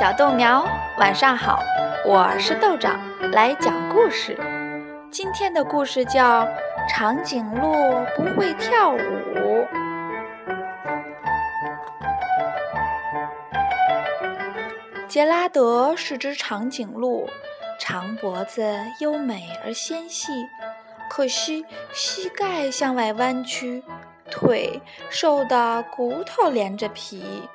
小豆苗，晚上好，我是豆长，来讲故事。今天的故事叫《长颈鹿不会跳舞》。杰拉德是只长颈鹿，长脖子优美而纤细，可惜膝盖向外弯曲，腿瘦得骨头连着皮。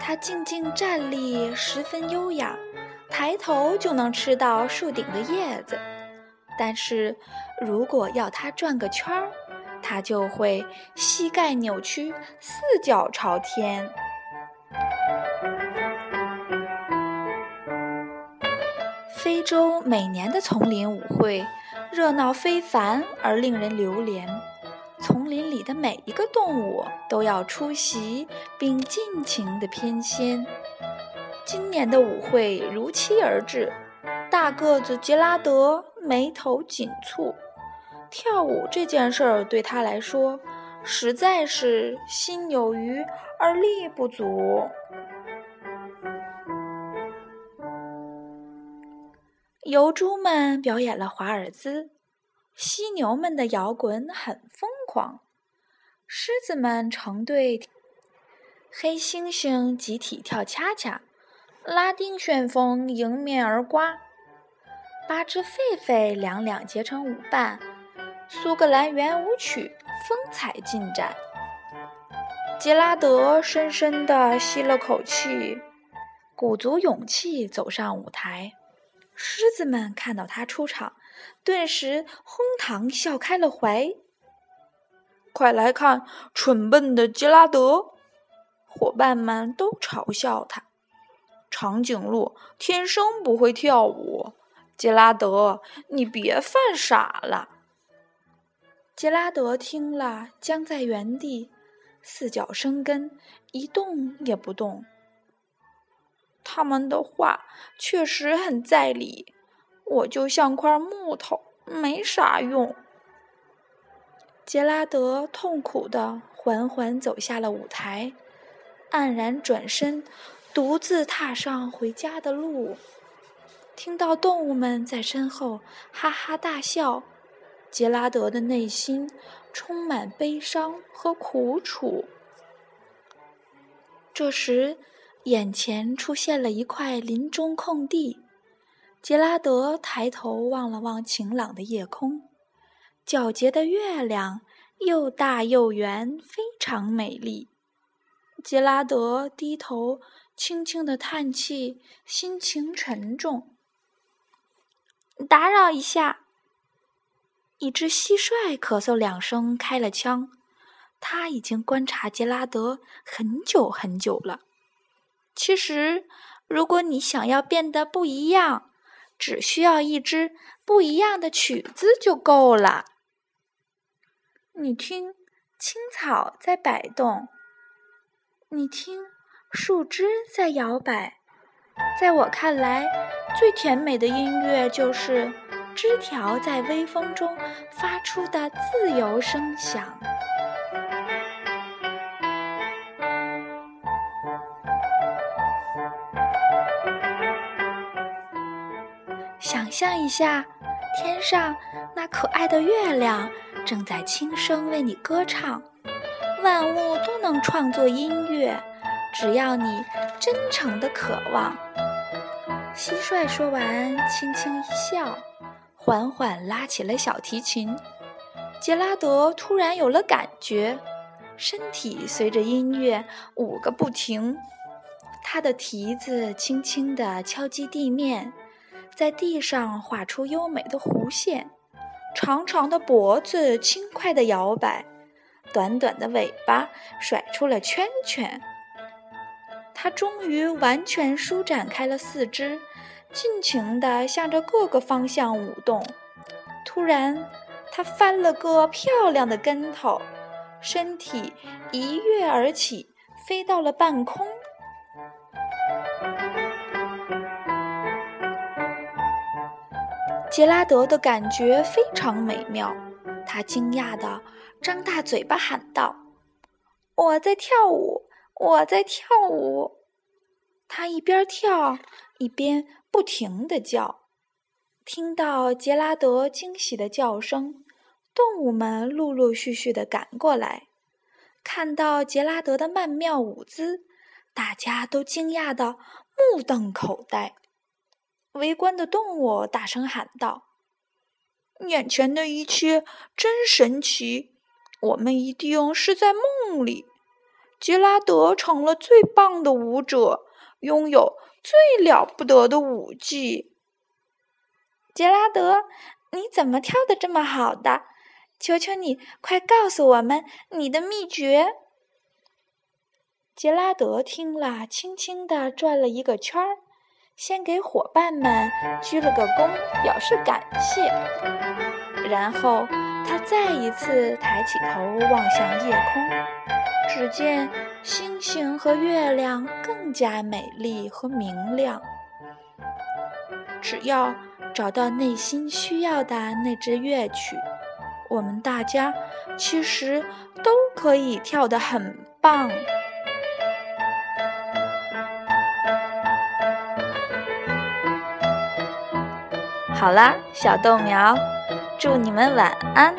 它静静站立，十分优雅，抬头就能吃到树顶的叶子。但是，如果要它转个圈儿，它就会膝盖扭曲，四脚朝天。非洲每年的丛林舞会热闹非凡而令人流连。丛林里的每一个动物都要出席，并尽情的翩跹。今年的舞会如期而至，大个子杰拉德眉头紧蹙。跳舞这件事儿对他来说，实在是心有余而力不足。游猪们表演了华尔兹。犀牛们的摇滚很疯狂，狮子们成对，黑猩猩集体跳恰恰，拉丁旋风迎面而刮，八只狒狒两两结成舞伴，苏格兰圆舞曲风采尽展。杰拉德深深地吸了口气，鼓足勇气走上舞台。狮子们看到他出场。顿时哄堂笑开了怀。快来看，蠢笨的杰拉德！伙伴们都嘲笑他。长颈鹿天生不会跳舞。杰拉德，你别犯傻了。杰拉德听了，僵在原地，四脚生根，一动也不动。他们的话确实很在理。我就像块木头，没啥用。杰拉德痛苦地缓缓走下了舞台，黯然转身，独自踏上回家的路。听到动物们在身后哈哈大笑，杰拉德的内心充满悲伤和苦楚。这时，眼前出现了一块林中空地。杰拉德抬头望了望晴朗的夜空，皎洁的月亮又大又圆，非常美丽。杰拉德低头轻轻的叹气，心情沉重。打扰一下，一只蟋蟀咳嗽两声，开了枪。他已经观察杰拉德很久很久了。其实，如果你想要变得不一样，只需要一支不一样的曲子就够了。你听，青草在摆动；你听，树枝在摇摆。在我看来，最甜美的音乐就是枝条在微风中发出的自由声响。想象一下，天上那可爱的月亮正在轻声为你歌唱。万物都能创作音乐，只要你真诚的渴望。蟋蟀说完，轻轻一笑，缓缓拉起了小提琴。杰拉德突然有了感觉，身体随着音乐舞个不停。他的蹄子轻轻地敲击地面。在地上画出优美的弧线，长长的脖子轻快地摇摆，短短的尾巴甩出了圈圈。它终于完全舒展开了四肢，尽情地向着各个方向舞动。突然，它翻了个漂亮的跟头，身体一跃而起，飞到了半空。杰拉德的感觉非常美妙，他惊讶地张大嘴巴喊道：“我在跳舞，我在跳舞！”他一边跳一边不停地叫。听到杰拉德惊喜的叫声，动物们陆陆续续地赶过来。看到杰拉德的曼妙舞姿，大家都惊讶的目瞪口呆。围观的动物大声喊道：“眼前的一切真神奇！我们一定是在梦里。杰拉德成了最棒的舞者，拥有最了不得的舞技。”杰拉德，你怎么跳的这么好的？求求你，快告诉我们你的秘诀。杰拉德听了，轻轻地转了一个圈儿，先给伙伴们鞠了个躬，表示感谢。然后他再一次抬起头望向夜空，只见星星和月亮更加美丽和明亮。只要。找到内心需要的那支乐曲，我们大家其实都可以跳得很棒。好啦，小豆苗，祝你们晚安。